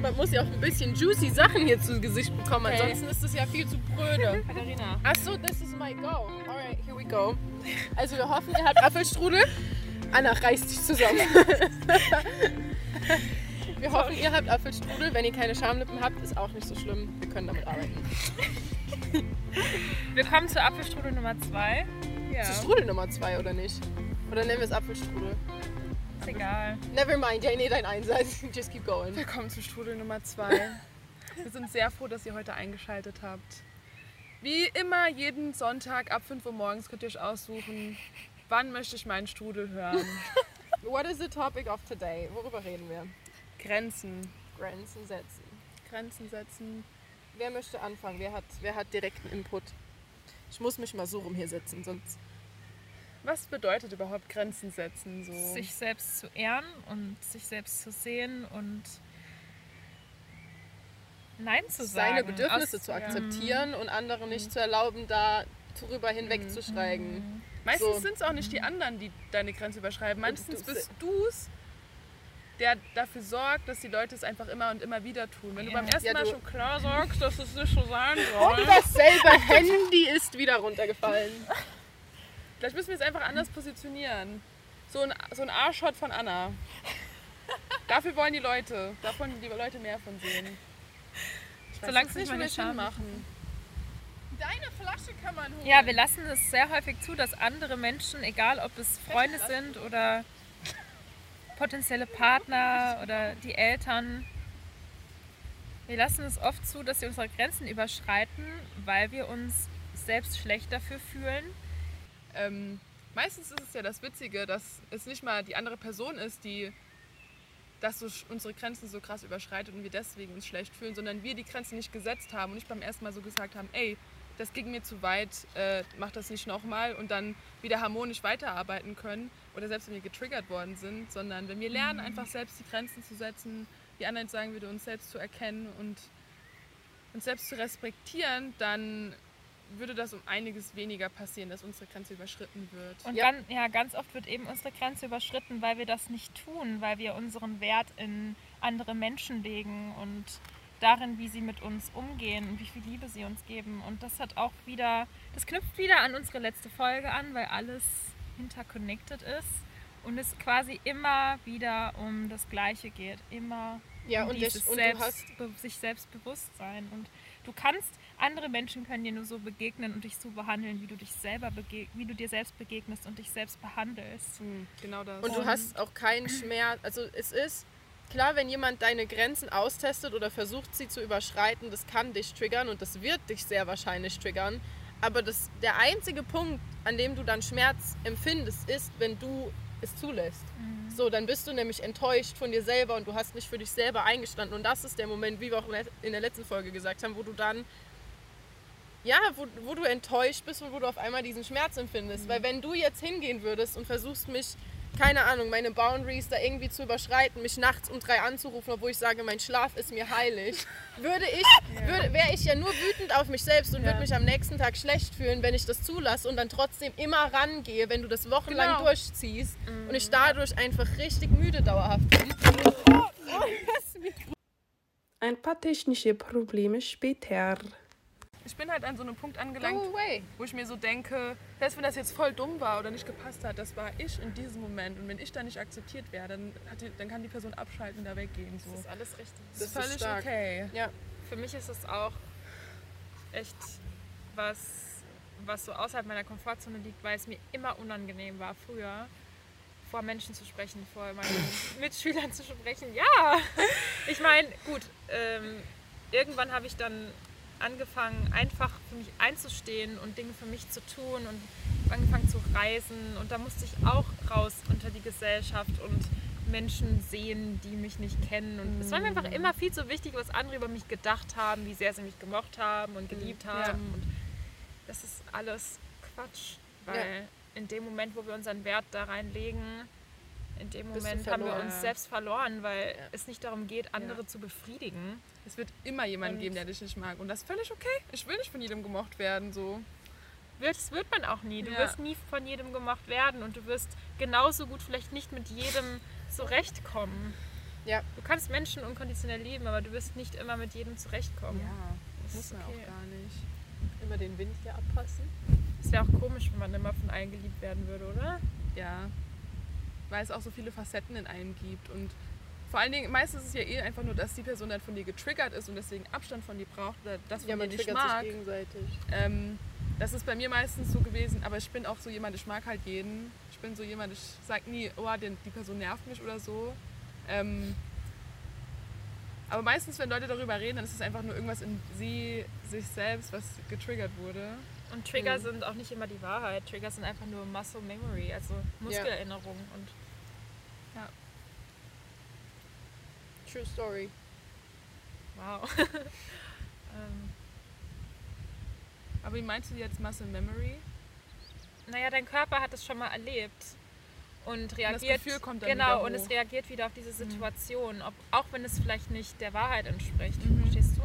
man muss ja auch ein bisschen juicy Sachen hier zu Gesicht bekommen, Okay. ansonsten ist es ja viel zu pröde. Katharina. Achso, this is my go. Alright, here we go. Also wir hoffen, ihr habt Apfelstrudel. Anna, reiß dich zusammen. wir hoffen, ihr habt Apfelstrudel. Wenn ihr keine Schamlippen habt, ist auch nicht so schlimm. Wir können damit arbeiten. Wir kommen zur Apfelstrudel Nummer 2. Ja. Es Strudel Nummer 2 oder nicht? Oder nennen wir es Apfelstrudel? Ist egal. Never mind, ja, nee, dein Einsatz. Just keep going. Willkommen zu Strudel Nummer 2. Wir sind sehr froh, dass ihr heute eingeschaltet habt. Wie immer, jeden Sonntag ab 5 Uhr morgens könnt ihr euch aussuchen, wann möchte ich meinen Strudel hören. What is the topic of today? Worüber reden wir? Grenzen. Grenzen setzen. Grenzen setzen. Wer möchte anfangen? Wer hat, wer hat direkten Input? Ich muss mich mal so rum hier setzen, sonst. Was bedeutet überhaupt Grenzen setzen? So? Sich selbst zu ehren und sich selbst zu sehen und Nein zu sagen. seine Bedürfnisse Aus- zu ja. akzeptieren und andere nicht zu erlauben, da drüber hinwegzuschreiben. Meistens So. sind es auch nicht die anderen, die deine Grenze überschreiben. Meistens du- bist du es, der dafür sorgt, dass die Leute es einfach immer und immer wieder tun. Wenn du Ja. beim ersten Ja, Mal du- schon klar sagst, dass es nicht so sein soll. Und dasselbe Handy ist wieder runtergefallen. Vielleicht müssen wir es einfach anders positionieren. So ein, so ein Arschshot von Anna. Dafür wollen die Leute, da wollen die Leute mehr von sehen. Ich weiß Solange es nicht es Scham hinmachen. Deine Flasche kann man holen. Ja, wir lassen es sehr häufig zu, dass andere Menschen, egal ob es Freunde sind oder potenzielle Partner oder die Eltern, wir lassen es oft zu, dass sie unsere Grenzen überschreiten, weil wir uns selbst schlecht dafür fühlen. Ähm, meistens ist es ja das Witzige, dass es nicht mal die andere Person ist, die dass so unsere Grenzen so krass überschreitet und wir deswegen uns schlecht fühlen, sondern wir die Grenzen nicht gesetzt haben und nicht beim ersten Mal so gesagt haben, ey, das ging mir zu weit, äh, mach das nicht nochmal und dann wieder harmonisch weiterarbeiten können oder selbst wenn wir getriggert worden sind, sondern wenn wir lernen, einfach selbst die Grenzen zu setzen, wie jetzt sagen würde, uns selbst zu erkennen und uns selbst zu respektieren, dann würde das um einiges weniger passieren, dass unsere Grenze überschritten wird. Und Ja. Ganz, ja, ganz oft wird eben unsere Grenze überschritten, weil wir das nicht tun, weil wir unseren Wert in andere Menschen legen und darin, wie sie mit uns umgehen und wie viel Liebe sie uns geben. Und das hat auch wieder, das knüpft wieder an unsere letzte Folge an, weil alles interconnected ist und es quasi immer wieder um das Gleiche geht. Immer Ja, um und, dieses und du selbst, sich selbst bewusst sein. Und du kannst, andere Menschen können dir nur so begegnen und dich so behandeln, wie du dich selber bege wie du dir selbst begegnest und dich selbst behandelst. Hm, genau das. Und du Und- hast auch keinen Schmerz. Also es ist klar, wenn jemand deine Grenzen austestet oder versucht, sie zu überschreiten, das kann dich triggern und das wird dich sehr wahrscheinlich triggern. Aber das, der einzige Punkt, an dem du dann Schmerz empfindest, ist, wenn du es zulässt. So, dann bist du nämlich enttäuscht von dir selber und du hast nicht für dich selber eingestanden. Und das ist der Moment, wie wir auch in der letzten Folge gesagt haben, wo du dann, ja, wo, wo du enttäuscht bist und wo du auf einmal diesen Schmerz empfindest. Weil wenn du jetzt hingehen würdest und versuchst mich, keine Ahnung, meine Boundaries da irgendwie zu überschreiten, mich nachts um drei anzurufen, obwohl ich sage, mein Schlaf ist mir heilig, würde ich, würde, wäre ich ja nur wütend auf mich selbst und würde mich am nächsten Tag schlecht fühlen, wenn ich das zulasse und dann trotzdem immer rangehe, wenn du das wochenlang Genau. durchziehst und ich dadurch einfach richtig müde dauerhaft bin. Ein paar technische Probleme später. Ich bin halt an so einem Punkt angelangt, wo ich mir so denke, selbst wenn das jetzt voll dumm war oder nicht gepasst hat, das war ich in diesem Moment. Und wenn ich da nicht akzeptiert werde, dann, hat die, dann kann die Person abschalten und da weggehen. So. Das ist alles richtig. Das ist das ist völlig stark. okay. Ja. Für mich ist es auch echt was, was so außerhalb meiner Komfortzone liegt, weil es mir immer unangenehm war früher vor Menschen zu sprechen, vor meinen Mitschülern zu sprechen. Ja, ich meine, gut, ähm, irgendwann habe ich dann angefangen, einfach für mich einzustehen und Dinge für mich zu tun und angefangen zu reisen. Und da musste ich auch raus unter die Gesellschaft und Menschen sehen, die mich nicht kennen. Und es war mir einfach immer viel zu wichtig, was andere über mich gedacht haben, wie sehr sie mich gemocht haben und geliebt haben. Und das ist alles Quatsch, weil in dem Moment, wo wir unseren Wert da reinlegen, in dem Moment haben wir uns selbst verloren, weil Ja. es nicht darum geht, andere zu befriedigen. Es wird immer jemanden Und- geben, der dich nicht mag. Und das ist völlig okay. Ich will nicht von jedem gemocht werden. So. Wird, das wird man auch nie. Du Ja. wirst nie von jedem gemocht werden und du wirst genauso gut vielleicht nicht mit jedem zurechtkommen. Ja. Du kannst Menschen unkonditionell lieben, aber du wirst nicht immer mit jedem zurechtkommen. das Das muss ist man okay. auch gar nicht. Immer den Wind hier abpassen. Es wäre auch komisch, wenn man immer von allen geliebt werden würde, oder? Ja. Weil es auch so viele Facetten in einem gibt. Und vor allen Dingen, meistens ist es ja eh einfach nur, dass die Person dann von dir getriggert ist und deswegen Abstand von dir braucht oder das von Ja, man dir nicht triggert sich mag. gegenseitig. Ähm, das ist bei mir meistens so gewesen, aber ich bin auch so jemand, ich mag halt jeden. Ich bin so jemand, ich sag nie, oh, die, die Person nervt mich oder so. Ähm, aber meistens, wenn Leute darüber reden, dann ist es einfach nur irgendwas in sie, sich selbst, was getriggert wurde. Und Trigger Mhm. sind auch nicht immer die Wahrheit. Trigger sind einfach nur Muscle Memory, also Muskelerinnerung. Und True Story. wow. ähm, Aber wie meinst du jetzt Muscle Memory? naja, dein Körper hat es schon mal erlebt und reagiert. Gefühl kommt dann genau, wieder und es reagiert wieder auf diese Situation, ob, auch wenn es vielleicht nicht der Wahrheit entspricht. Mhm. Verstehst du?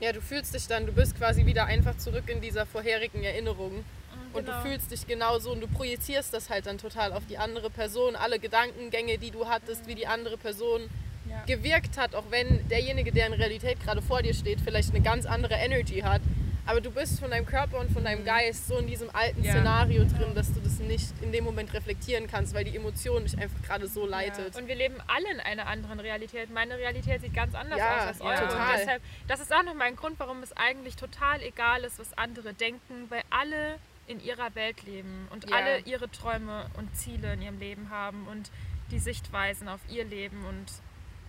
Ja, du fühlst dich dann, du bist quasi wieder einfach zurück in dieser vorherigen Erinnerung. Und Genau. du fühlst dich genauso und du projizierst das halt dann total auf die andere Person. Alle Gedankengänge, die du hattest, wie die andere Person Ja. gewirkt hat, auch wenn derjenige, der in Realität gerade vor dir steht, vielleicht eine ganz andere Energy hat. Aber du bist von deinem Körper und von deinem Geist so in diesem alten Ja. Szenario drin, dass du das nicht in dem Moment reflektieren kannst, weil die Emotion dich einfach gerade so leitet. Und wir leben alle in einer anderen Realität. Meine Realität sieht ganz anders Ja, aus als ja, eure. total. Und deshalb, das ist auch nochmal ein Grund, warum es eigentlich total egal ist, was andere denken, weil alle in ihrer Welt leben und Ja. alle ihre Träume und Ziele in ihrem Leben haben und die Sichtweisen auf ihr Leben. Und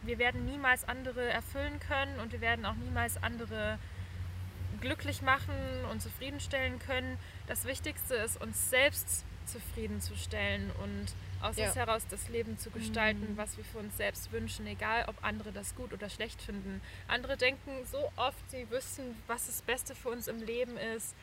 wir werden niemals andere erfüllen können und wir werden auch niemals andere glücklich machen und zufriedenstellen können. Das Wichtigste ist, uns selbst zufriedenzustellen und aus Ja. uns heraus das Leben zu gestalten, was wir für uns selbst wünschen, egal ob andere das gut oder schlecht finden. Andere denken so oft, sie wüssten, was das Beste für uns im Leben ist.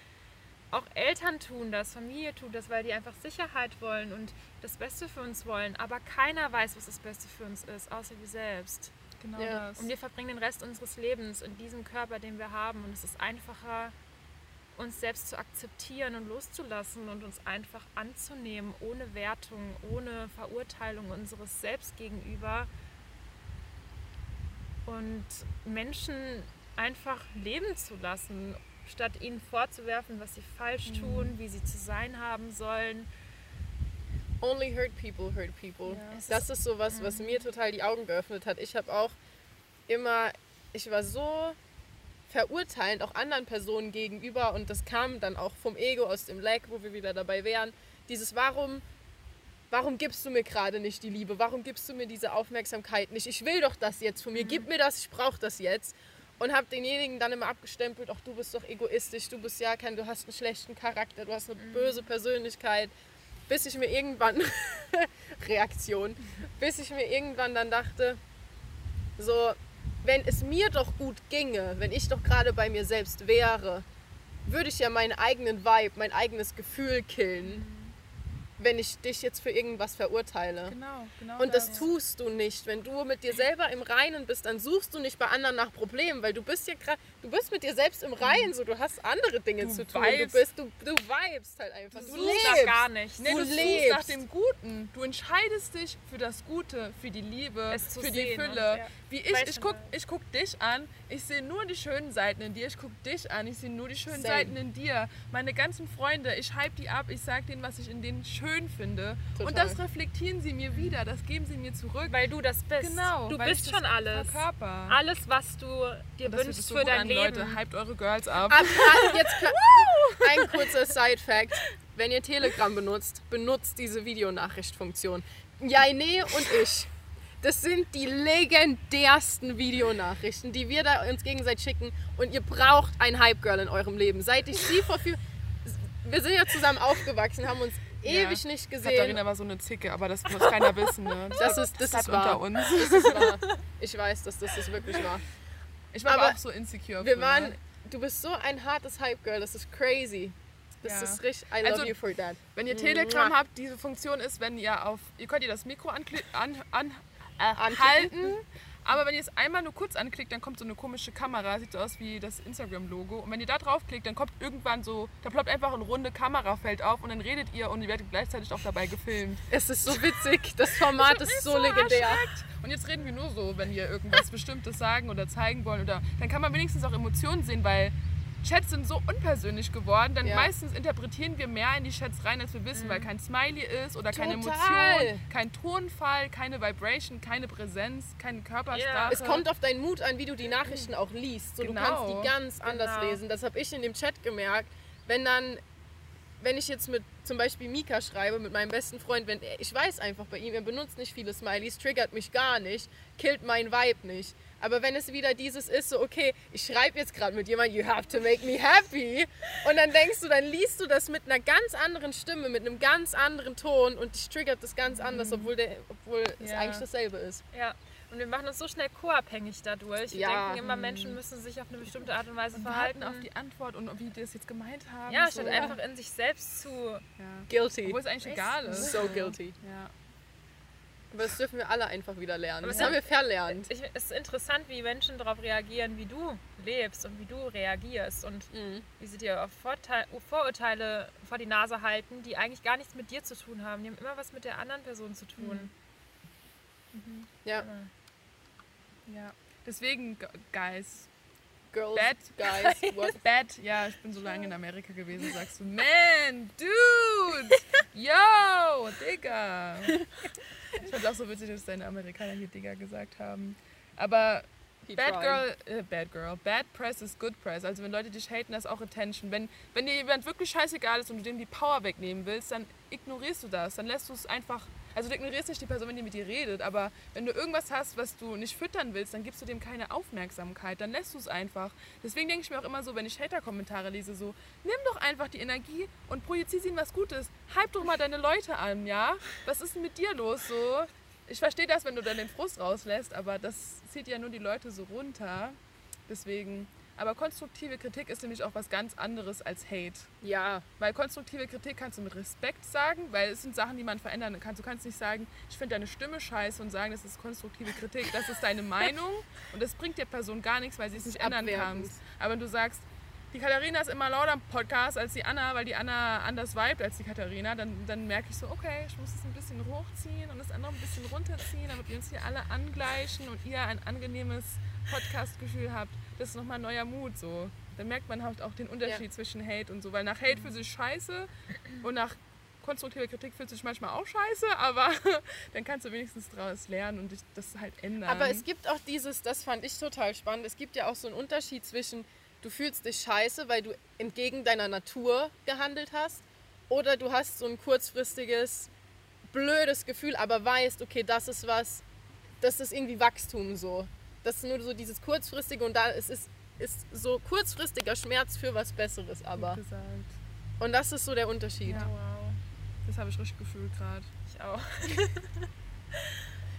Auch Eltern tun das, Familie tut das, weil die einfach Sicherheit wollen und das Beste für uns wollen. Aber keiner weiß, was das Beste für uns ist, außer wir selbst. Genau Ja. das. Und wir verbringen den Rest unseres Lebens in diesem Körper, den wir haben. Und es ist einfacher, uns selbst zu akzeptieren und loszulassen und uns einfach anzunehmen, ohne Wertung, ohne Verurteilung unseres Selbst gegenüber. Und Menschen einfach leben zu lassen, statt ihnen vorzuwerfen, was sie falsch tun, wie sie zu sein haben sollen. Only hurt people hurt people. Ja. Das ist so was, was mir total die Augen geöffnet hat. Ich habe auch immer, ich war so verurteilend auch anderen Personen gegenüber und das kam dann auch vom Ego aus dem Lag, wo wir wieder dabei wären. Dieses Warum, warum gibst du mir gerade nicht die Liebe? Warum gibst du mir diese Aufmerksamkeit nicht? Ich will doch das jetzt von mir. Gib mir das, ich brauche das jetzt. Und habe denjenigen dann immer abgestempelt, ach du bist doch egoistisch, du bist ja kein, du hast einen schlechten Charakter, du hast eine böse Persönlichkeit. Bis ich mir irgendwann, Reaktion, bis ich mir irgendwann dann dachte, so, wenn es mir doch gut ginge, wenn ich doch gerade bei mir selbst wäre, würde ich ja meinen eigenen Vibe, mein eigenes Gefühl killen, wenn ich dich jetzt für irgendwas verurteile. Genau, genau. Und das tust du nicht. Wenn du mit dir selber im Reinen bist, dann suchst du nicht bei anderen nach Problemen, weil du bist ja gerade, du bist mit dir selbst im Reinen, so du hast andere Dinge Du zu tun. vibest. Du bist, du, du vibest halt einfach. Du Du, suchst nach lebst. gar nichts. Nee, Du du, suchst lebst. nach dem Guten. Du entscheidest dich für das Gute, für die Liebe, für die sehen und, Fülle. ja. Wie ich, ich guck, ich guck dich an, ich sehe nur die schönen Seiten in dir, ich guck dich an, ich sehe nur die schönen Same. Seiten in dir. Meine ganzen Freunde, ich hype die ab, ich sag denen, was ich in denen schön finde. Total. Und das reflektieren sie mir wieder, das geben sie mir zurück. Weil du das bist. Genau, du bist schon alles. Verkörper. Alles, was du dir wünschst so für dein an, Leben. Leute, hypt eure Girls ab. Ab, jetzt ein kurzer Side-Fact. Wenn ihr Telegram benutzt, benutzt diese Videonachrichtfunktion. Jaine und ich. Das sind die legendärsten Videonachrichten, die wir da uns gegenseitig schicken. Und ihr braucht ein Hype-Girl in eurem Leben. Seit ich sie vor vier... Wir sind ja zusammen aufgewachsen, haben uns ewig nicht gesehen. Katharina war so eine Zicke, aber das muss keiner wissen. Ne? Das ist, das bleibt ist wahr. unter uns. Das ist wahr. Ich weiß, dass das ist wirklich wahr. Ich war aber, Aber auch so insecure. Wir früher. waren... Du bist so ein hartes Hype-Girl. Das ist crazy. Das Ja. ist richtig... I love Also, you for that. Wenn ihr Telegram habt, diese Funktion ist, wenn ihr auf, ihr könnt ihr das Mikro ankli- an, an, äh, halten, Aber wenn ihr es einmal nur kurz anklickt, dann kommt so eine komische Kamera, sieht so aus wie das Instagram-Logo. Und wenn ihr da draufklickt, dann kommt irgendwann so, da ploppt einfach ein runde Kamerafeld auf und dann redet ihr und ihr werdet gleichzeitig auch dabei gefilmt. Es ist so witzig. Das Format ist so legendär. Und jetzt reden wir nur so, wenn wir irgendwas Bestimmtes sagen oder zeigen wollen. Oder dann kann man wenigstens auch Emotionen sehen, weil Chats sind so unpersönlich geworden. Dann Ja. meistens interpretieren wir mehr in die Chats rein, als wir wissen, weil kein Smiley ist oder keine Total. Emotion, kein Tonfall, keine Vibration, keine Präsenz, keine Körpersprache. Es kommt auf deinen Mut an, wie du die Nachrichten auch liest. So, Du Genau. kannst die ganz anders Genau. lesen. Das habe ich in dem Chat gemerkt. Wenn dann, wenn ich jetzt mit zum Beispiel Mika schreibe, mit meinem besten Freund, wenn ich weiß einfach bei ihm, er benutzt nicht viele Smileys, triggert mich gar nicht, killt mein Vibe nicht. Aber wenn es wieder dieses ist, so okay, ich schreibe jetzt gerade mit jemandem, you have to make me happy. Und dann denkst du, dann liest du das mit einer ganz anderen Stimme, mit einem ganz anderen Ton und dich triggert das ganz anders, obwohl, der, obwohl es Ja. eigentlich dasselbe ist. Ja. Und wir machen uns so schnell co-abhängig dadurch. Wir Ja. denken immer, Menschen müssen sich auf eine bestimmte Art und Weise warten verhalten. auf die Antwort und wie die das jetzt gemeint haben. ja, so. statt einfach in sich selbst zu. Ja. Guilty. Obwohl es eigentlich egal ist. So guilty. Ja. Aber das dürfen wir alle einfach wieder lernen. Aber Das es haben wir verlernt. Ich, es ist interessant, wie Menschen darauf reagieren, wie du lebst und wie du reagierst und Mhm. wie sie dir auf Vorteil, Vorurteile vor die Nase halten, die eigentlich gar nichts mit dir zu tun haben. Die haben immer was mit der anderen Person zu tun. Ja, ja. Deswegen, Guys. Girls, Bad Guys, what? Bad, ja, ich bin so lange in Amerika gewesen, sagst du, man, dude, yo, Digga. Ich fand auch so witzig, dass deine Amerikaner hier Digga gesagt haben. Aber Bad. Girl, äh, Bad Girl, Bad Press ist Good Press. Also wenn Leute dich haten, das ist auch Attention. Wenn, wenn dir jemand wirklich scheißegal ist und du dem die Power wegnehmen willst, dann ignorierst du das. Dann lässt du es einfach, also du ignorierst nicht die Person, wenn die mit dir redet, aber wenn du irgendwas hast, was du nicht füttern willst, dann gibst du dem keine Aufmerksamkeit, dann lässt du es einfach. Deswegen denke ich mir auch immer so, wenn ich Hater-Kommentare lese, so, nimm doch einfach die Energie und projizier sie in was Gutes. Hype doch mal deine Leute an, ja? Was ist denn mit dir los so? Ich verstehe das, wenn du dann den Frust rauslässt, aber das zieht ja nur die Leute so runter. Deswegen. Aber konstruktive Kritik ist nämlich auch was ganz anderes als Hate. Ja, Weil konstruktive Kritik kannst du mit Respekt sagen, weil es sind Sachen, die man verändern kann. Du kannst nicht sagen, ich finde deine Stimme scheiße und sagen, das ist konstruktive Kritik. Das ist deine Meinung und das bringt der Person gar nichts, weil sie es nicht ändern kannst. Aber wenn du sagst, die Katharina ist immer lauter im Podcast als die Anna, weil die Anna anders vibet als die Katharina, dann, dann merke ich so, okay, ich muss es ein bisschen hochziehen und das andere ein bisschen runterziehen, damit wir uns hier alle angleichen und ihr ein angenehmes Podcast-Gefühl habt. Das ist nochmal neuer Mut so. Dann merkt man halt auch den Unterschied zwischen Hate und so, weil nach Hate fühlt sich scheiße und nach konstruktiver Kritik fühlt sich manchmal auch scheiße, aber dann kannst du wenigstens daraus lernen und dich das halt ändern. aber es gibt auch dieses, das fand ich total spannend, es gibt ja auch so einen Unterschied zwischen, du fühlst dich scheiße, weil du entgegen deiner Natur gehandelt hast, oder du hast so ein kurzfristiges, blödes Gefühl, aber weißt, okay, das ist was, das ist irgendwie Wachstum so. Das ist nur so dieses kurzfristige und da es ist, ist so kurzfristiger Schmerz für was Besseres, aber. Und das ist so der Unterschied. Ja. Wow. Das habe ich richtig gefühlt gerade. Ich auch.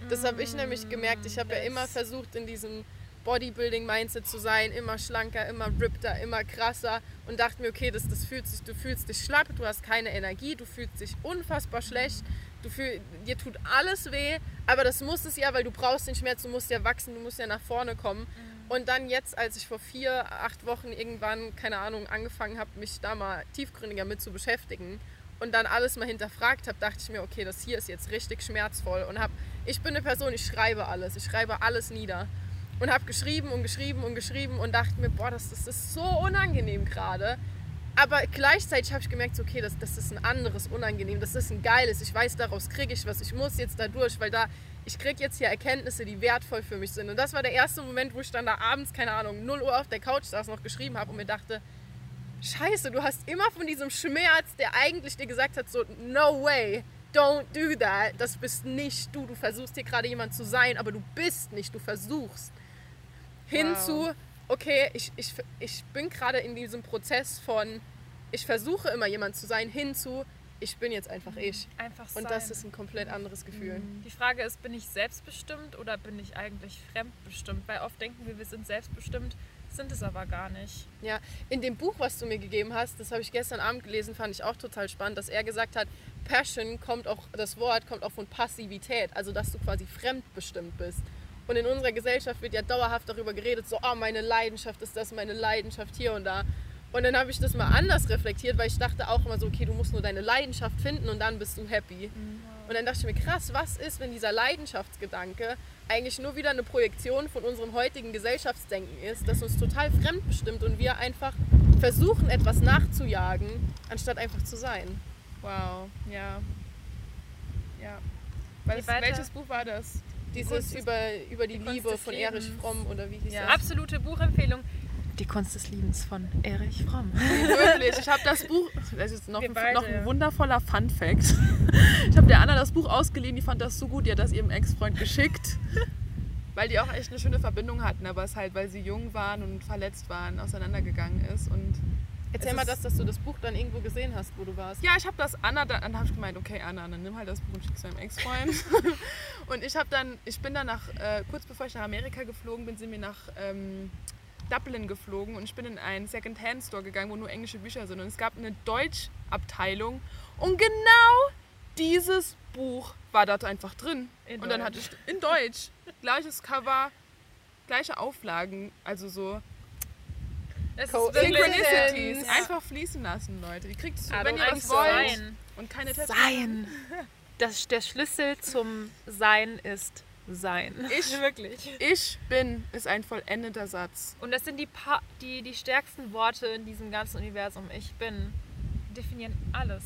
Das habe ich nämlich gemerkt. Ich habe ja immer versucht, in diesem Bodybuilding-Mindset zu sein, immer schlanker, immer rippter, immer krasser. Und dachte mir, okay, das, das fühlt sich, du fühlst dich schlapp, du hast keine Energie, du fühlst dich unfassbar schlecht, du fühl, dir tut alles weh, aber das muss es ja, weil du brauchst den Schmerz, du musst ja wachsen, du musst ja nach vorne kommen. Und dann jetzt, als ich vor vier, acht Wochen irgendwann, keine Ahnung, angefangen habe, mich da mal tiefgründiger mit zu beschäftigen und dann alles mal hinterfragt habe, dachte ich mir, okay, das hier ist jetzt richtig schmerzvoll und habe, ich bin eine Person, ich schreibe alles, ich schreibe alles nieder und habe geschrieben und geschrieben und geschrieben und dachte mir, boah, das, das ist so unangenehm gerade. Aber gleichzeitig habe ich gemerkt, so, okay, das, das ist ein anderes Unangenehm, das ist ein geiles, ich weiß, daraus kriege ich was, ich muss jetzt da durch, weil da, ich kriege jetzt hier Erkenntnisse, die wertvoll für mich sind. Und das war der erste Moment, wo ich dann da abends, keine Ahnung, 0 Uhr auf der Couch saß, noch geschrieben habe und mir dachte, Scheiße, du hast immer von diesem Schmerz, der eigentlich dir gesagt hat, so, no way, don't do that, das bist nicht du. Du versuchst hier gerade jemand zu sein, aber du bist nicht, du versuchst. Hinzu, okay, ich, ich, ich bin gerade in diesem Prozess von, ich versuche immer jemand zu sein, hinzu, ich bin jetzt einfach ich. Einfach sein. Und das ist ein komplett anderes Gefühl. Die Frage ist, bin ich selbstbestimmt oder bin ich eigentlich fremdbestimmt? Weil oft denken wir, wir sind selbstbestimmt, sind es aber gar nicht. Ja, in dem Buch, was du mir gegeben hast, das habe ich gestern Abend gelesen, fand ich auch total spannend, dass er gesagt hat, Passion kommt auch, das Wort kommt auch von Passivität, also dass du quasi fremdbestimmt bist. Und in unserer Gesellschaft wird ja dauerhaft darüber geredet, so, oh, meine Leidenschaft ist das, meine Leidenschaft hier und da. Und dann habe ich das mal anders reflektiert, weil ich dachte auch immer so, okay, du musst nur deine Leidenschaft finden und dann bist du happy. Und dann dachte ich mir, krass, was ist, wenn dieser Leidenschaftsgedanke eigentlich nur wieder eine Projektion von unserem heutigen Gesellschaftsdenken ist, das uns total fremdbestimmt und wir einfach versuchen, etwas nachzujagen, anstatt einfach zu sein. Wow, ja. Ja. Was, welches Buch war das? Dieses über, über die, die Liebe von Erich Lebens. Fromm oder wie hieß Ja. das? Absolute Buchempfehlung. Die Kunst des Liebens von Erich Fromm. Wirklich, ich habe das Buch, das ist noch, ein, beide, noch ein ja. wundervoller Fun Fact. Ich habe der Anna das Buch ausgeliehen, die fand das so gut, die hat das ihrem Ex-Freund geschickt. Weil die auch echt eine schöne Verbindung hatten, aber es halt, weil sie jung waren und verletzt waren, auseinandergegangen ist. Und Erzähl Es mal das, dass du das Buch dann irgendwo gesehen hast, wo du warst. ja, ich habe das Anna, dann, dann habe ich gemeint, okay Anna, dann nimm halt das Buch und schick's deinem Ex-Freund. und ich habe dann, ich bin dann nach, äh, kurz bevor ich nach Amerika geflogen bin, sind wir nach ähm, Dublin geflogen und ich bin in einen Second-Hand-Store gegangen, wo nur englische Bücher sind. Und es gab eine Deutsch-Abteilung und genau dieses Buch war dort einfach drin. In und dann Deutsch. hatte ich in Deutsch gleiches Cover, gleiche Auflagen, also so Es Co- Synchronicities. Ja. Einfach fließen lassen, Leute. Ihr kriegt I wenn don't ihr was so. wollt Sein. und keine Tests. Sein. Das, der Schlüssel zum Sein ist Sein. Ich- wirklich. Ich bin ist ein vollendeter Satz. Und das sind die, pa die, die stärksten Worte in diesem ganzen Universum. Ich bin. Definieren alles.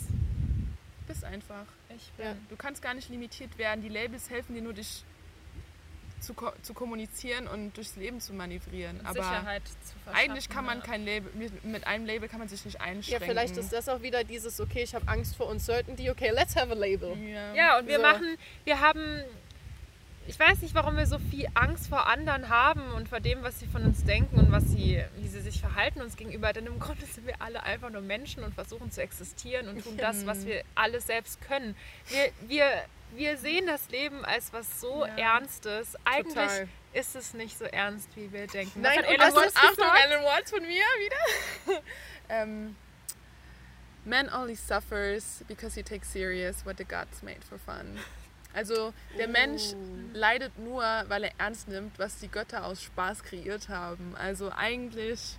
Bist einfach. Ich bin. Ja. Du kannst gar nicht limitiert werden. Die Labels helfen dir nur, dich zu, ko zu kommunizieren und durchs Leben zu manövrieren. Aber Sicherheit zu verschaffen. eigentlich kann man ja. kein Label, mit, mit einem Label kann man sich nicht Ja, einschränken. vielleicht ist das auch wieder dieses, okay, ich habe Angst vor Uncertainty, okay, let's have a label. Ja. Ja, und wir So. machen, wir haben, ich weiß nicht, warum wir so viel Angst vor anderen haben und vor dem, was sie von uns denken und was sie, wie sie sich verhalten uns gegenüber. Denn im Grunde sind wir alle einfach nur Menschen und versuchen zu existieren und tun das, was wir alle selbst können. Wir, wir, wir sehen das Leben als was so Ja. Ernstes. Eigentlich Total. ist es nicht so ernst, wie wir denken. Nein, was hat Musk ist- Achtung? Alan Watts von mir wieder. ähm, Man only suffers because he takes serious what the gods made for fun. Also der Mensch leidet nur, weil er ernst nimmt, was die Götter aus Spaß kreiert haben. Also eigentlich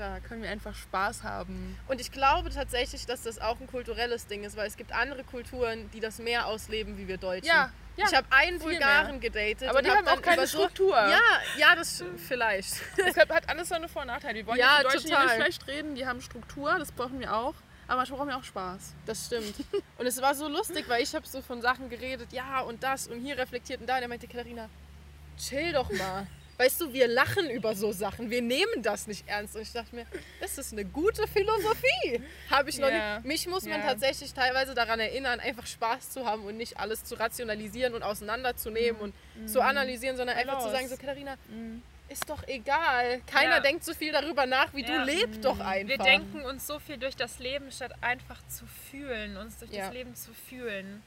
Stark. können wir einfach Spaß haben. Und ich glaube tatsächlich, dass das auch ein kulturelles Ding ist, weil es gibt andere Kulturen, die das mehr ausleben wie wir Deutschen. Ja, ja. ich habe einen Bulgaren gedatet. aber die hab haben auch keine so, Struktur. Ja, ja, das vielleicht. Es hat alles seine Vor- und Nachteile. Wir wollen Ja, die Deutschen total. nicht schlecht reden, die haben Struktur, das brauchen wir auch. Aber manchmal brauchen wir auch Spaß. Das stimmt. Und es war so lustig, weil ich habe so von Sachen geredet, ja und das und hier reflektiert und da. Und er meinte, Katharina, chill doch mal. Weißt du, wir lachen über so Sachen, wir nehmen das nicht ernst. Und ich dachte mir, das ist eine gute Philosophie. Habe ich noch Ja. nicht. Mich muss man tatsächlich teilweise daran erinnern, einfach Spaß zu haben und nicht alles zu rationalisieren und auseinanderzunehmen und zu analysieren, sondern einfach zu sagen, so Katharina, ist doch egal. Keiner Ja. denkt so viel darüber nach wie Ja. du, leb doch einfach. Wir denken uns so viel durch das Leben, statt einfach zu fühlen, uns durch Ja. das Leben zu fühlen.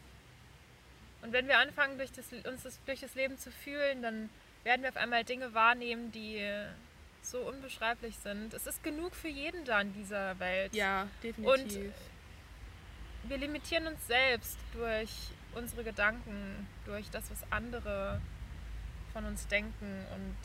Und wenn wir anfangen, durch das, uns das, durch das Leben zu fühlen, dann werden wir auf einmal Dinge wahrnehmen, die so unbeschreiblich sind. Es ist genug für jeden da in dieser Welt. Ja, definitiv. Wir limitieren uns selbst durch unsere Gedanken, durch das, was andere von uns denken und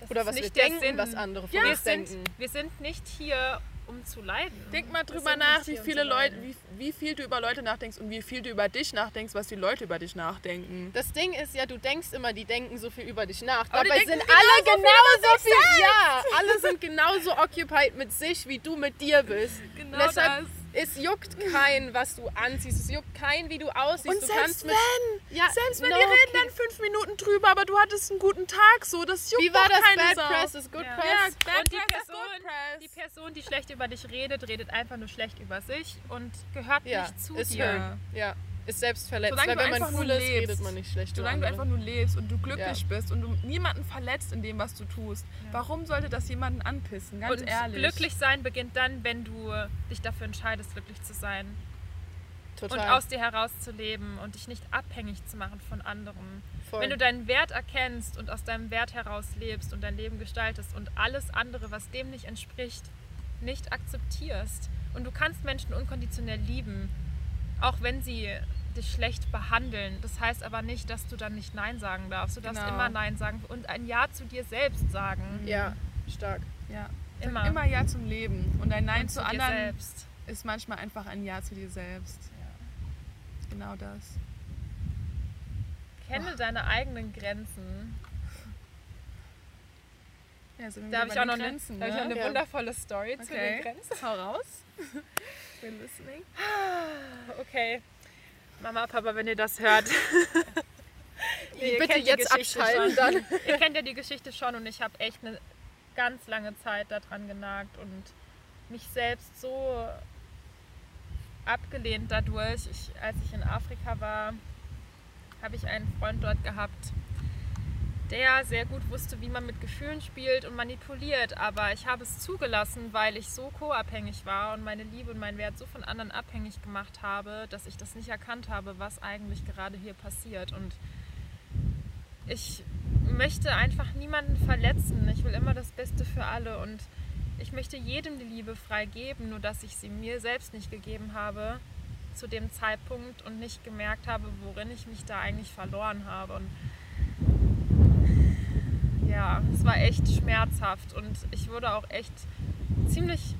das Oder ist was wir nicht der denken, Sinn. was andere von wir uns sind, denken. wir sind nicht hier, um zu leiden. Denk mal drüber nach, wie um viele Leute, wie, wie viel du über Leute nachdenkst und wie viel du über dich nachdenkst, was die Leute über dich nachdenken. Das Ding ist ja, du denkst immer, die denken so viel über dich nach. Aber Dabei sind alle genauso viel. Ja, alle sind genauso occupied mit sich, wie du mit dir bist. Genau deshalb, es juckt keinen, was du anziehst. Es juckt keinen, wie du aussiehst. Und du selbst kannst mit, wenn, ja, selbst wenn no die reden kidding. dann fünf Minuten drüber, aber du hattest einen guten Tag, so, das juckt Wie war das? keine Bad Sau. Press is good Ja. press. Ja, Bad Und die Press Person, good press. die Person, die schlecht über dich redet, redet einfach nur schlecht über sich und gehört nicht zu ist dir. hurt. Ja, ist selbstverletzt. Solange Weil wenn man einfach nur cool ist, lebst. redet man nicht schlecht Solange du einfach nur lebst und du glücklich Ja. bist und du niemanden verletzt in dem, was du tust, warum sollte das jemanden anpissen? Ganz und ehrlich. glücklich sein beginnt dann, wenn du dich dafür entscheidest, glücklich zu sein. Total. Und aus dir herauszuleben und dich nicht abhängig zu machen von anderen. Voll. Wenn du deinen Wert erkennst und aus deinem Wert heraus lebst und dein Leben gestaltest und alles andere, was dem nicht entspricht, nicht akzeptierst. Und du kannst Menschen unkonditionell lieben, auch wenn sie dich schlecht behandeln. Das heißt aber nicht, dass du dann nicht Nein sagen darfst. Du darfst Genau. immer Nein sagen und ein Ja zu dir selbst sagen. Ja, stark. Ja. Immer. Immer Ja zum Leben. Und ein Nein Und zu, zu anderen selbst. ist manchmal einfach ein Ja zu dir selbst. Genau das. Kenne deine eigenen Grenzen. Ja, sind wir Da habe ich auch noch eine, Grenzen, da hab ich ne? auch eine Ja. wundervolle Story zu den Okay. Grenzen. Hau raus. We're listening. Okay. Mama, Papa, wenn ihr das hört. Nee, Ihr bitte jetzt abschalten dann. Ihr kennt ja die Geschichte schon und ich habe echt eine ganz lange Zeit daran genagt und mich selbst so abgelehnt dadurch. Ich, als ich in Afrika war, habe ich einen Freund dort gehabt, der sehr gut wusste, wie man mit Gefühlen spielt und manipuliert. Aber ich habe es zugelassen, weil ich so co-abhängig war und meine Liebe und meinen Wert so von anderen abhängig gemacht habe, dass ich das nicht erkannt habe, was eigentlich gerade hier passiert. Und ich möchte einfach niemanden verletzen. Ich will immer das Beste für alle und ich möchte jedem die Liebe frei geben, nur dass ich sie mir selbst nicht gegeben habe zu dem Zeitpunkt und nicht gemerkt habe, worin ich mich da eigentlich verloren habe. Und ja, es war echt schmerzhaft und ich wurde auch echt ziemlich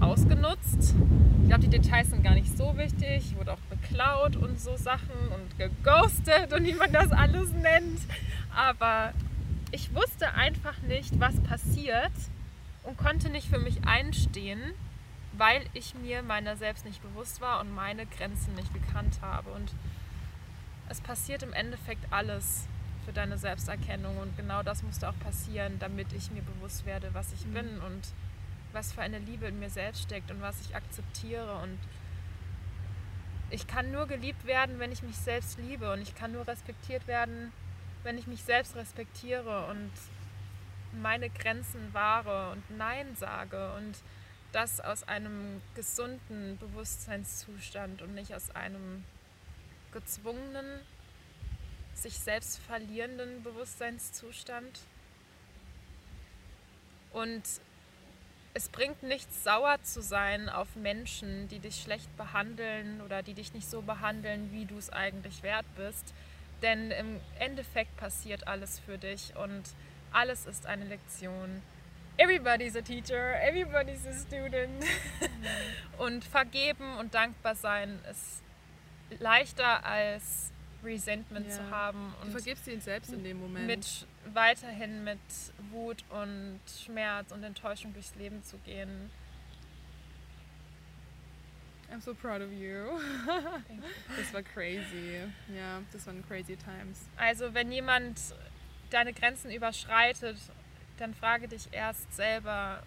ausgenutzt. Ich glaube, die Details sind gar nicht so wichtig. Ich wurde auch beklaut und so Sachen und geghostet und wie man das alles nennt. Aber ich wusste einfach nicht, was passiert und konnte nicht für mich einstehen, weil ich mir meiner selbst nicht bewusst war und meine Grenzen nicht gekannt habe. Und es passiert im Endeffekt alles für deine Selbsterkennung und genau das musste auch passieren, damit ich mir bewusst werde, was ich bin und was für eine Liebe in mir selbst steckt und was ich akzeptiere. Und ich kann nur geliebt werden, wenn ich mich selbst liebe und ich kann nur respektiert werden, wenn ich mich selbst respektiere und meine Grenzen wahre und Nein sage und das aus einem gesunden Bewusstseinszustand und nicht aus einem gezwungenen, sich selbst verlierenden Bewusstseinszustand. Und es bringt nichts, sauer zu sein auf Menschen, die dich schlecht behandeln oder die dich nicht so behandeln, wie du es eigentlich wert bist. Denn im Endeffekt passiert alles für dich und alles ist eine Lektion. Everybody's a teacher, everybody's a student. und vergeben und dankbar sein ist leichter als Resentment Ja. zu haben Du und vergibst ihn selbst in dem Moment. mit weiterhin mit Wut und Schmerz und Enttäuschung durchs Leben zu gehen. I'm so proud of you. Das war crazy. Ja, das waren crazy times. Also wenn jemand deine Grenzen überschreitet, dann frage dich erst selber,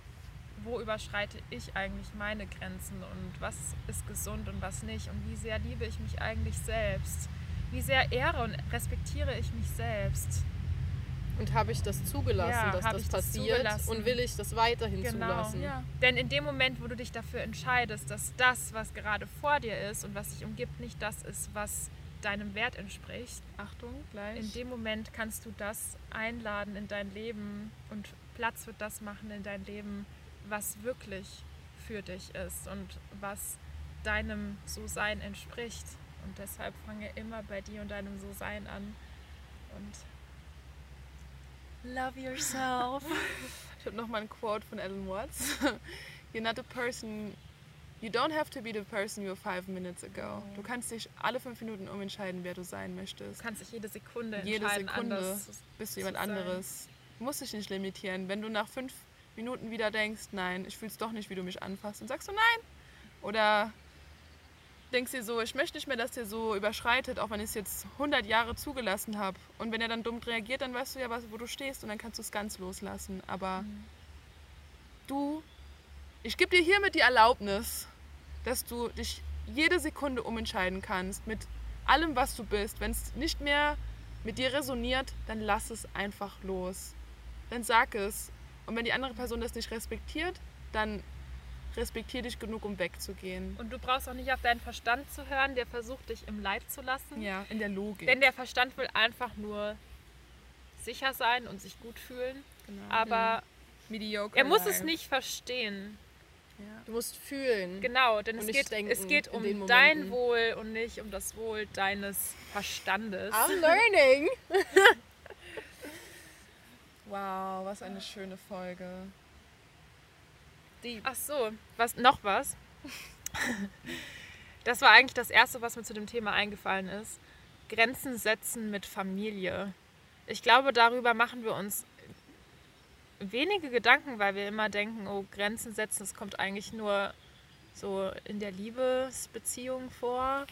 wo überschreite ich eigentlich meine Grenzen und was ist gesund und was nicht und wie sehr liebe ich mich eigentlich selbst. Wie sehr ehre und respektiere ich mich selbst. Und habe ich das zugelassen, Ja, dass das das passiert? zugelassen. und will ich das weiterhin Genau. zulassen? Ja. Denn in dem Moment, wo du dich dafür entscheidest, dass das, was gerade vor dir ist und was dich umgibt, nicht das ist, was deinem Wert entspricht, Achtung, gleich. in dem Moment kannst du das einladen in dein Leben und Platz für das machen in dein Leben, was wirklich für dich ist und was deinem So-Sein entspricht. Und deshalb fange immer bei dir und deinem So-Sein an. Und love yourself. Ich habe nochmal ein Quote von Alan Watts. You're not the person, you don't have to be the person you were five minutes ago. Du kannst dich alle fünf Minuten umentscheiden, wer du sein möchtest. Du kannst dich jede Sekunde Jede entscheiden, Sekunde anders bist du jemand sein. anderes. Du musst dich nicht limitieren. Wenn du nach fünf Minuten wieder denkst, nein, ich fühle es doch nicht, wie du mich anfasst, dann sagst du nein. Oder denkst dir so, ich möchte nicht mehr, dass der so überschreitet, auch wenn ich es jetzt 100 Jahre zugelassen habe. Und wenn er dann dumm reagiert, dann weißt du ja, wo du stehst und dann kannst du es ganz loslassen. Aber Mhm. du, ich gebe dir hiermit die Erlaubnis, dass du dich jede Sekunde umentscheiden kannst mit allem, was du bist. Wenn es nicht mehr mit dir resoniert, dann lass es einfach los. Dann sag es. Und wenn die andere Person das nicht respektiert, dann respektier dich genug, um wegzugehen. Und du brauchst auch nicht auf deinen Verstand zu hören, der versucht, dich im Leid zu lassen. Ja, in der Logik. Denn der Verstand will einfach nur sicher sein und sich gut fühlen. genau. Aber Mediocre er muss es nicht verstehen. Du musst fühlen. Genau, denn Und es nicht geht, denken es geht um dein. Wohl und nicht um das Wohl deines Verstandes. I'm learning. Wow, was eine schöne Folge. Ach so, was noch was? Das war eigentlich das erste, was mir zu dem Thema eingefallen ist. Grenzen setzen mit Familie. Ich glaube, darüber machen wir uns wenige Gedanken, weil wir immer denken, oh, Grenzen setzen, das kommt eigentlich nur so in der Liebesbeziehung vor.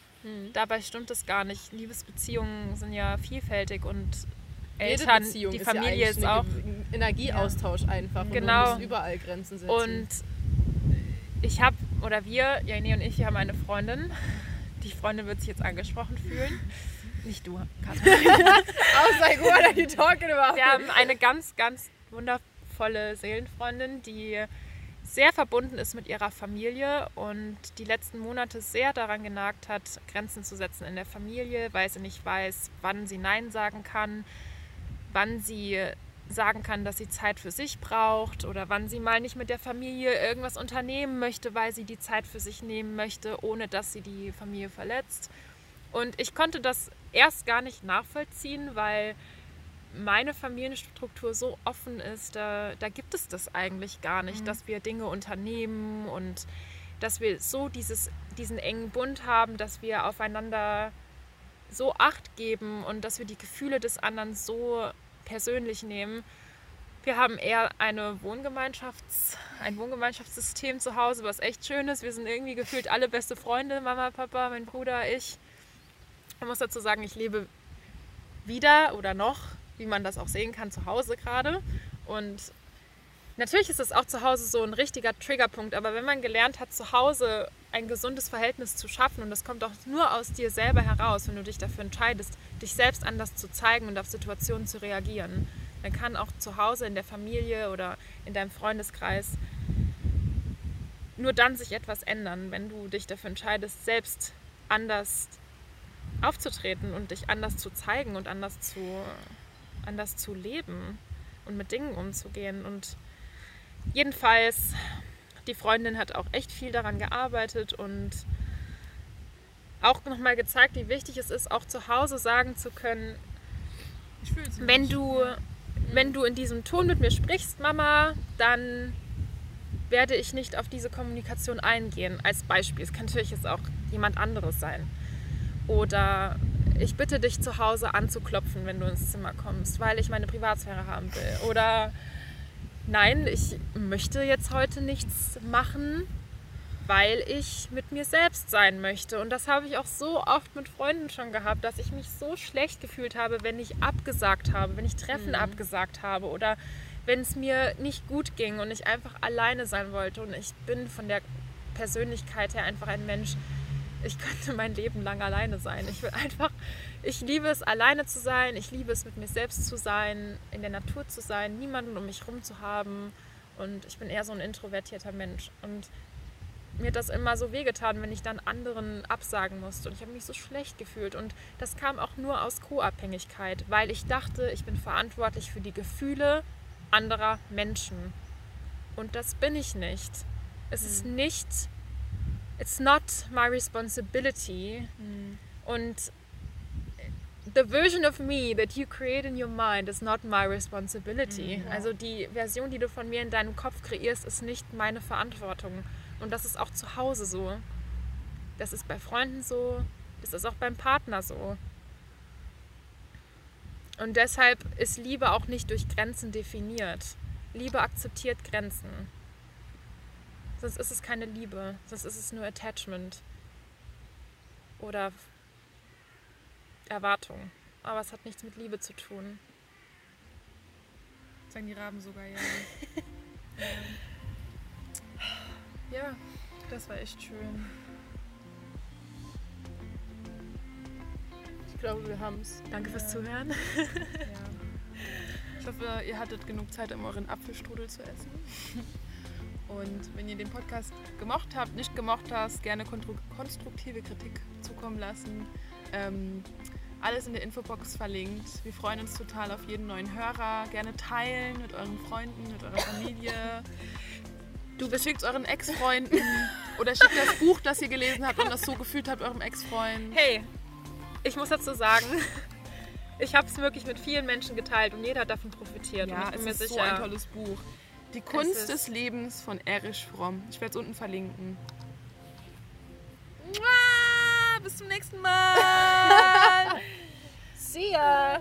Dabei stimmt es gar nicht. Liebesbeziehungen sind ja vielfältig und Eltern, die ist Familie ja ist auch ein Energieaustausch einfach. Genau. Überall Grenzen setzen. Und ich habe, oder wir, Jane und ich, wir haben eine Freundin. Die Freundin wird sich jetzt angesprochen fühlen. Nicht du, Katrin. Like, what are you talking about? Wir haben eine ganz, ganz wundervolle Seelenfreundin, die sehr verbunden ist mit ihrer Familie und die letzten Monate sehr daran genagt hat, Grenzen zu setzen in der Familie, weil sie nicht weiß, wann sie Nein sagen kann, wann sie sagen kann, dass sie Zeit für sich braucht oder wann sie mal nicht mit der Familie irgendwas unternehmen möchte, weil sie die Zeit für sich nehmen möchte, ohne dass sie die Familie verletzt. Und ich konnte das erst gar nicht nachvollziehen, weil meine Familienstruktur so offen ist, da, da gibt es das eigentlich gar nicht, dass wir Dinge unternehmen und dass wir so dieses, diesen engen Bund haben, dass wir aufeinander so Acht geben und dass wir die Gefühle des anderen so persönlich nehmen. Wir haben eher eine Wohngemeinschafts-, ein Wohngemeinschaftssystem zu Hause, was echt schön ist. Wir sind irgendwie gefühlt alle beste Freunde, Mama, Papa, mein Bruder, ich. Man muss dazu sagen, ich lebe wieder oder noch, wie man das auch sehen kann, zu Hause gerade. Und natürlich ist es auch zu Hause so ein richtiger Triggerpunkt, aber wenn man gelernt hat, zu Hause ein gesundes Verhältnis zu schaffen, und das kommt auch nur aus dir selber heraus, wenn du dich dafür entscheidest, dich selbst anders zu zeigen und auf Situationen zu reagieren, dann kann auch zu Hause in der Familie oder in deinem Freundeskreis nur dann sich etwas ändern, wenn du dich dafür entscheidest, selbst anders aufzutreten und dich anders zu zeigen und anders zu, anders zu leben und mit Dingen umzugehen. Und jedenfalls, die Freundin hat auch echt viel daran gearbeitet und auch nochmal gezeigt, wie wichtig es ist, auch zu Hause sagen zu können, wenn du, wenn du in diesem Ton mit mir sprichst, Mama, dann werde ich nicht auf diese Kommunikation eingehen. Als Beispiel. Es kann natürlich jetzt auch jemand anderes sein. Oder ich bitte dich zu Hause anzuklopfen, wenn du ins Zimmer kommst, weil ich meine Privatsphäre haben will. Oder nein, ich möchte jetzt heute nichts machen, weil ich mit mir selbst sein möchte. Und das habe ich auch so oft mit Freunden schon gehabt, dass ich mich so schlecht gefühlt habe, wenn ich abgesagt habe, wenn ich Treffen abgesagt habe oder wenn es mir nicht gut ging und ich einfach alleine sein wollte. Und ich bin von der Persönlichkeit her einfach ein Mensch, ich könnte mein Leben lang alleine sein. Ich will einfach, ich liebe es, alleine zu sein. Ich liebe es, mit mir selbst zu sein, in der Natur zu sein, niemanden um mich herum zu haben. Und ich bin eher so ein introvertierter Mensch. Und mir hat das immer so wehgetan, wenn ich dann anderen absagen musste. Und ich habe mich so schlecht gefühlt. Und das kam auch nur aus Co-Abhängigkeit, weil ich dachte, ich bin verantwortlich für die Gefühle anderer Menschen. Und das bin ich nicht. Es ist nicht, it's not my responsibility. Und the version of me that you create in your mind is not my responsibility. Also die Version, die du von mir in deinem Kopf kreierst, ist nicht meine Verantwortung. Und das ist auch zu Hause so. Das ist bei Freunden so. Das ist auch beim Partner so. Und deshalb ist Liebe auch nicht durch Grenzen definiert. Liebe akzeptiert Grenzen. Sonst ist es keine Liebe, sonst ist es nur Attachment oder Erwartung. Aber es hat nichts mit Liebe zu tun. Sagen die Raben sogar, ja. ja. ja, das war echt schön. Ich glaube, wir haben es. Danke fürs Zuhören. Ja. Ich hoffe, ihr hattet genug Zeit, um euren Apfelstrudel zu essen. Und wenn ihr den Podcast gemocht habt, nicht gemocht hast, gerne konstruktive Kritik zukommen lassen. Ähm, alles in der Infobox verlinkt. Wir freuen uns total auf jeden neuen Hörer. Gerne teilen mit euren Freunden, mit eurer Familie. Du bist euren Ex-Freunden oder schickt das Buch, das ihr gelesen habt und das so gefühlt habt, eurem Ex-Freund. Hey, ich muss dazu sagen, ich habe es wirklich mit vielen Menschen geteilt und jeder hat davon profitiert. Ja, und ich bin es mir ist sicher, so ein tolles Buch. Die Kunst des Lebens von Erich Fromm. Ich werde es unten verlinken. Bis zum nächsten Mal. See ya.